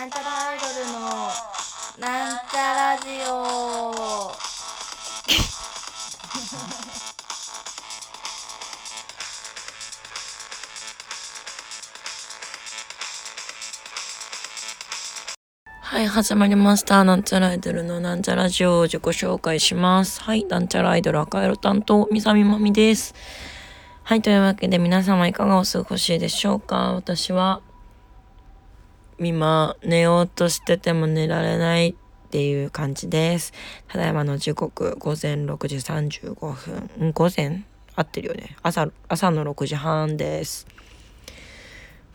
なんちゃらアイドルのなんちゃラジオはい、始まりました。なんちゃらアイドルのなんちゃラジオを自己紹介します。はい、なんちゃらアイドル赤色担当、みさみまみです。はい、というわけで皆様いかがお過ごしでしょうか私は、今、寝ようとしてても寝られないっていう感じです。ただいまの時刻、午前6時35分。ん午前？合ってるよね。朝、朝の6時半です。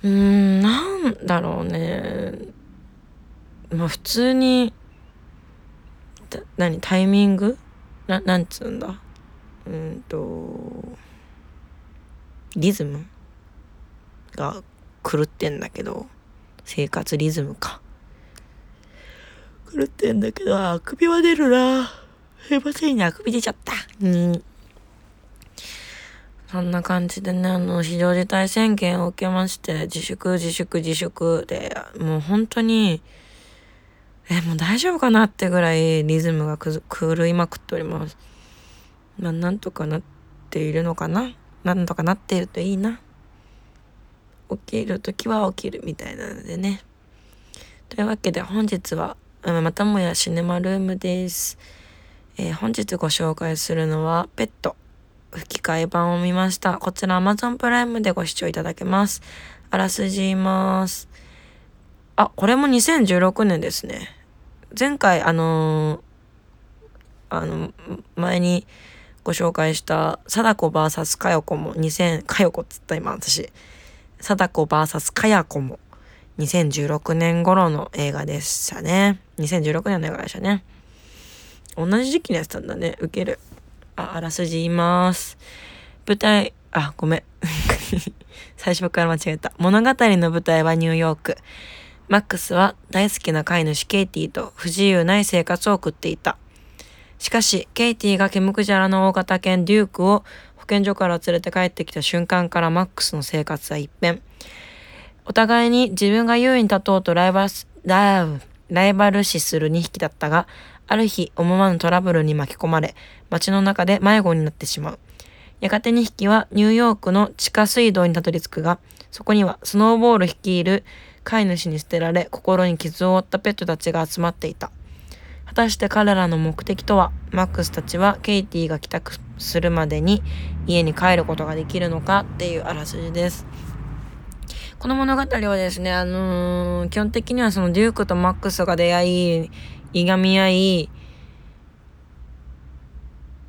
うーん、なんだろうね。まあ普通に、た何、タイミング？な、なんつうんだ？うんと、リズムが狂ってんだけど、生活リズムか。狂ってんだけど、あくびは出るな。すいませんね、あくび出ちゃった。うん。そんな感じでね、あの、非常事態宣言を受けまして、自粛、自粛、自粛で、もう本当に、え、もう大丈夫かなってぐらいリズムが狂いまくっております。まあ、なんとかなっているのかななんとかなっているといいな。起きるときは起きるみたいなのでね。というわけで本日は、うんまたもやシネマルームです。えー本日ご紹介するのは、ペット。吹き替え版を見ました。こちら Amazon プライムでご視聴いただけます。あらすじ言います。あ、これも2016年ですね。前回、あのーあの、前にご紹介した、貞子 VS かよこも2000、かよこっつった今私。貞子 VS かやこも2016年頃の映画でしたね。2016年の映画でしたね。同じ時期にやってたんだね。ウケる。あ、あらすじ言います。舞台、あ、ごめん。最初から間違えた。物語の舞台はニューヨーク。マックスは大好きな飼い主ケイティと不自由ない生活を送っていた。しかし、ケイティがケムクジャラの大型犬デュークを保健所から連れて帰ってきた瞬間からマックスの生活は一変。お互いに自分が優位に立とうとライバル、ライバル視する2匹だったが、ある日思わぬトラブルに巻き込まれ、街の中で迷子になってしまう。やがて2匹はニューヨークの地下水道にたどり着くが、そこにはスノーボール率いる飼い主に捨てられ、心に傷を負ったペットたちが集まっていた。果たして彼らの目的とは、マックスたちはケイティが帰宅するまでに家に帰ることができるのかっていうあらすじです。この物語はですね、あのー基本的にはそのデュークとマックスが出会い、いがみ合い、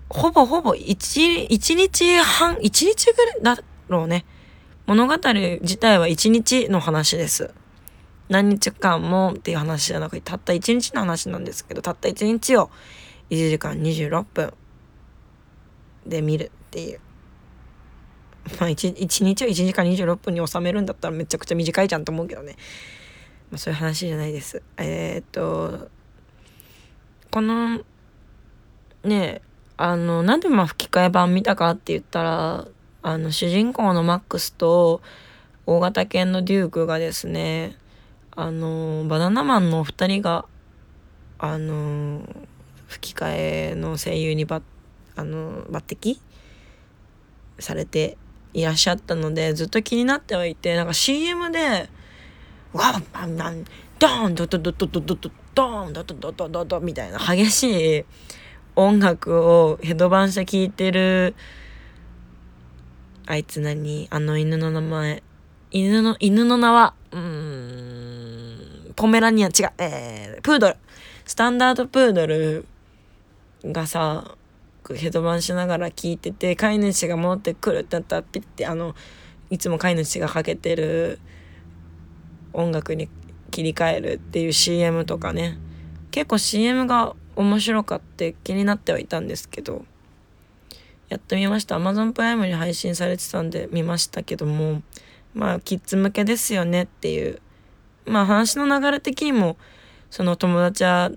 ほぼほぼ一、一日半、一日ぐらいだろうね。物語自体は一日の話です。何日間もっていう話じゃなくて、たった一日の話なんですけど、たった一日を1時間26分で見るっていう。まあ一一日を1時間26分に収めるんだったらめちゃくちゃ短いじゃんと思うけどね。まあそういう話じゃないです。えー、っと、この、ねあの、なんでまあ吹き替え版見たかって言ったら、あの、主人公のマックスと大型犬のデュークがですね、あの、バナナマンのお二人が、あの、吹き替えの声優にばあの抜擢されていらっしゃったのでずっと気になってはいてなんか CM で「わっバンバンドーンドドドドドドドドーンドドドドドド」みたいな激しい音楽をヘドバンして聴いてるあいつ何あの犬の名前犬の犬の名はうーんポメラニアン違うえー、プードル。スタンダードプードルがさヘドバンしながら聞いてて飼い主が戻ってくるってなったらピッてあのいつも飼い主がかけてる音楽に切り替えるっていう CM とかね。結構 CM が面白かって気になってはいたんですけどやってみました。Amazon プライムに配信されてたんで見ましたけどもまあキッズ向けですよねっていうまあ話の流れ的にもその友達は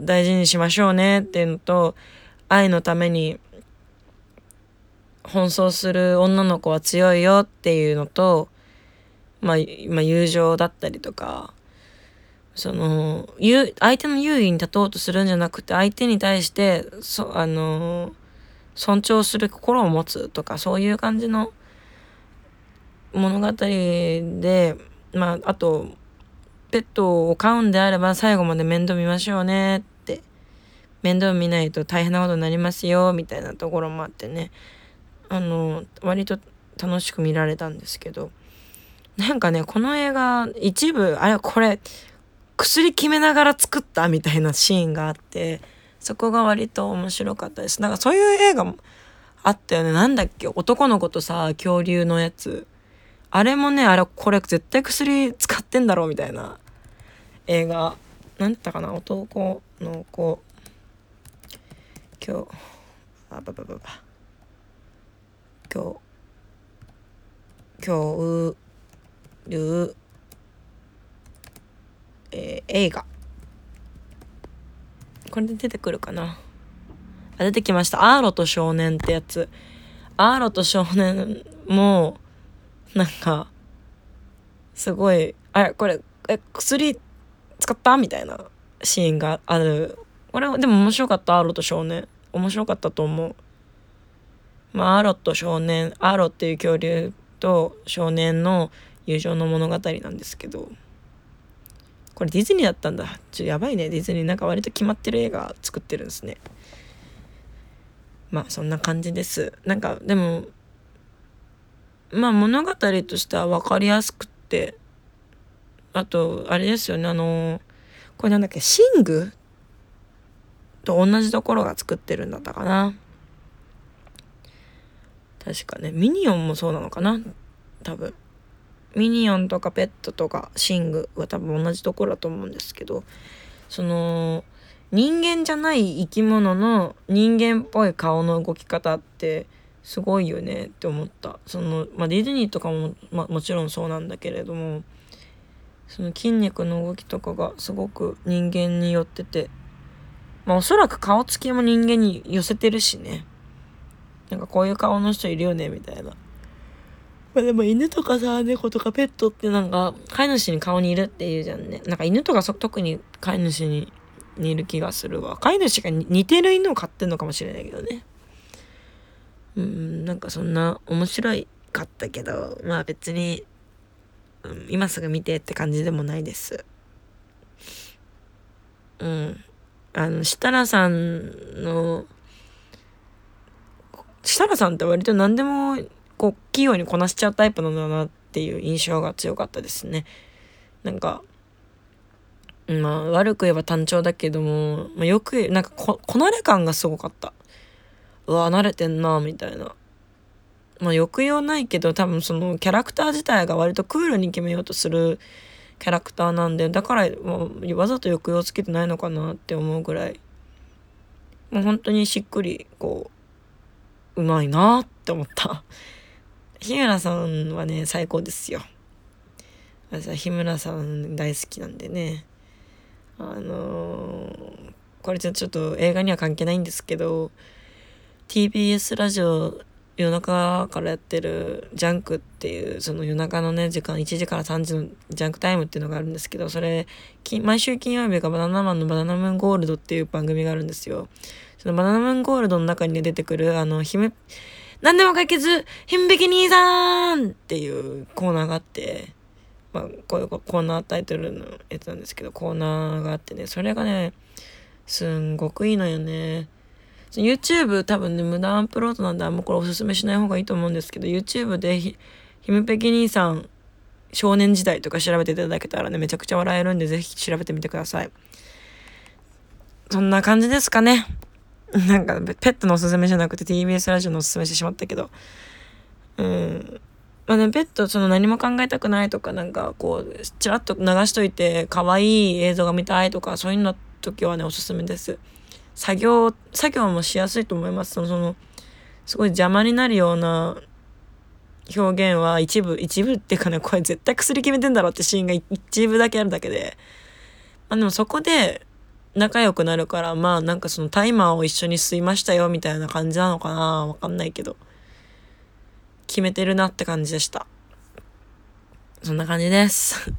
大事にしましょうねっていうのと愛のために奔走する女の子は強いよっていうのと、まあ、ま友情だったりとかその相手の優位に立とうとするんじゃなくて相手に対してそあの尊重する心を持つとかそういう感じの物語でまああとペットを飼うんであれば最後まで面倒見ましょうね。って。面倒見ないと大変なことになりますよ。みたいなところもあってね。あの割と楽しく見られたんですけど。なんかねこの映画一部あれこれ薬決めながら作ったみたいなシーンがあってそこが割と面白かったです。なんかそういう映画もあったよね。なんだっけ男の子とさ恐竜のやつ。あれもねあれこれ絶対薬使ってんだろうみたいな。映画。何だったかな？男の子。今日あばばばば。今日恐竜えー、映画。これで出てくるかな？あ出てきました「アーロと少年」ってやつ。アーロと少年もなんかすごい「あれこれえ薬使った?」みたいなシーンがある。これでも面白かった？アーロと少年。面白かったと思う。まあアロと少年アロっていう恐竜と少年の友情の物語なんですけど。これディズニーだったんだ。ちょっとやばいね。ディズニーなんか割と決まってる映画作ってるんですね。まあそんな感じです。なんかでもまあ物語としては分かりやすくってあとあれですよねあのこれなんだっけシングと同じところが作ってるんだったかな。確かねミニオンもそうなのかな多分。ミニオンとかペットとかシングは多分同じところだと思うんですけどその人間じゃない生き物の人間っぽい顔の動き方ってすごいよねって思った。その、まあ、ディズニーとかも、まあ、もちろんそうなんだけれどもその筋肉の動きとかがすごく人間によっててまあおそらく顔つきも人間に寄せてるしね。なんかこういう顔の人いるよねみたいな。まあでも犬とかさ猫とかペットってなんか飼い主に顔にいるっていうじゃんね。なんか犬とか特に飼い主に似る気がするわ。飼い主が似てる犬を飼ってんのかもしれないけどね。うんなんかそんな面白かったけどまあ別に、うん、今すぐ見てって感じでもないです。うん。あの設楽さんの設楽さんって割と何でもこう器用にこなしちゃうタイプなんだなっていう印象が強かったですね。なんかまあ悪く言えば単調だけども、まあ、よくなんかここなれ感がすごかった。うわ慣れてんなみたいな。まあ抑揚ないけど多分そのキャラクター自体が割とクールに決めようとするキャラクターなんでだから、まあ、わざと抑揚つけてないのかなって思うぐらい。もう本当にしっくりこううまいなって思った。日村さんはね最高ですよ。私は日村さん大好きなんでね。あのー、これちょっと映画には関係ないんですけど TBS ラジオ夜中からやってるジャンクっていうその夜中のね時間1時から3時のジャンクタイムっていうのがあるんですけどそれ毎週金曜日がバナナマンのバナナムーンゴールドっていう番組があるんですよ。そのバナナムーンゴールドの中に、ね、出てくるあの姫何でも解決姫べき兄さんっていうコーナーがあってまあこういうコーナータイトルのやつなんですけどコーナーがあってねそれがねすんごくいいのよね。YouTube 多分ね、無駄アップロードなんであんまこれおすすめしない方がいいと思うんですけど、YouTube でひ、ひむぺき兄さん少年時代とか調べていただけたらね、めちゃくちゃ笑えるんで、ぜひ調べてみてください。そんな感じですかね。なんか、ペットのおすすめじゃなくて TBS ラジオのおすすめしてしまったけど。うん。まあね、ペットその何も考えたくないとか、なんかこう、ちらっと流しといて、可愛い映像が見たいとか、そういうの時はね、おすすめです。作業、作業もしやすいと思います。その、すごい邪魔になるような表現は一部、一部っていうかね、これ絶対薬決めてんだろってシーンが一部だけあるだけで。まあでもそこで仲良くなるから、まあなんかそのタイマーを一緒に吸いましたよみたいな感じなのかなわかんないけど。決めてるなって感じでした。そんな感じです。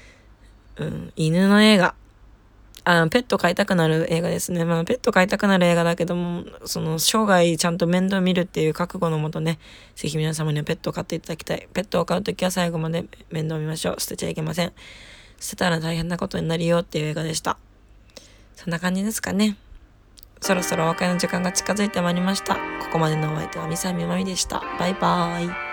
うん、犬の映画。あペット飼いたくなる映画ですね。まあ、ペット飼いたくなる映画だけども、その、生涯ちゃんと面倒見るっていう覚悟のもとね、ぜひ皆様にはペットを飼っていただきたい。ペットを飼うときは最後まで面倒見ましょう。捨てちゃいけません。捨てたら大変なことになるよっていう映画でした。そんな感じですかね。そろそろお別れの時間が近づいてまいりました。ここまでのお相手はミサイミマミでした。バイバーイ。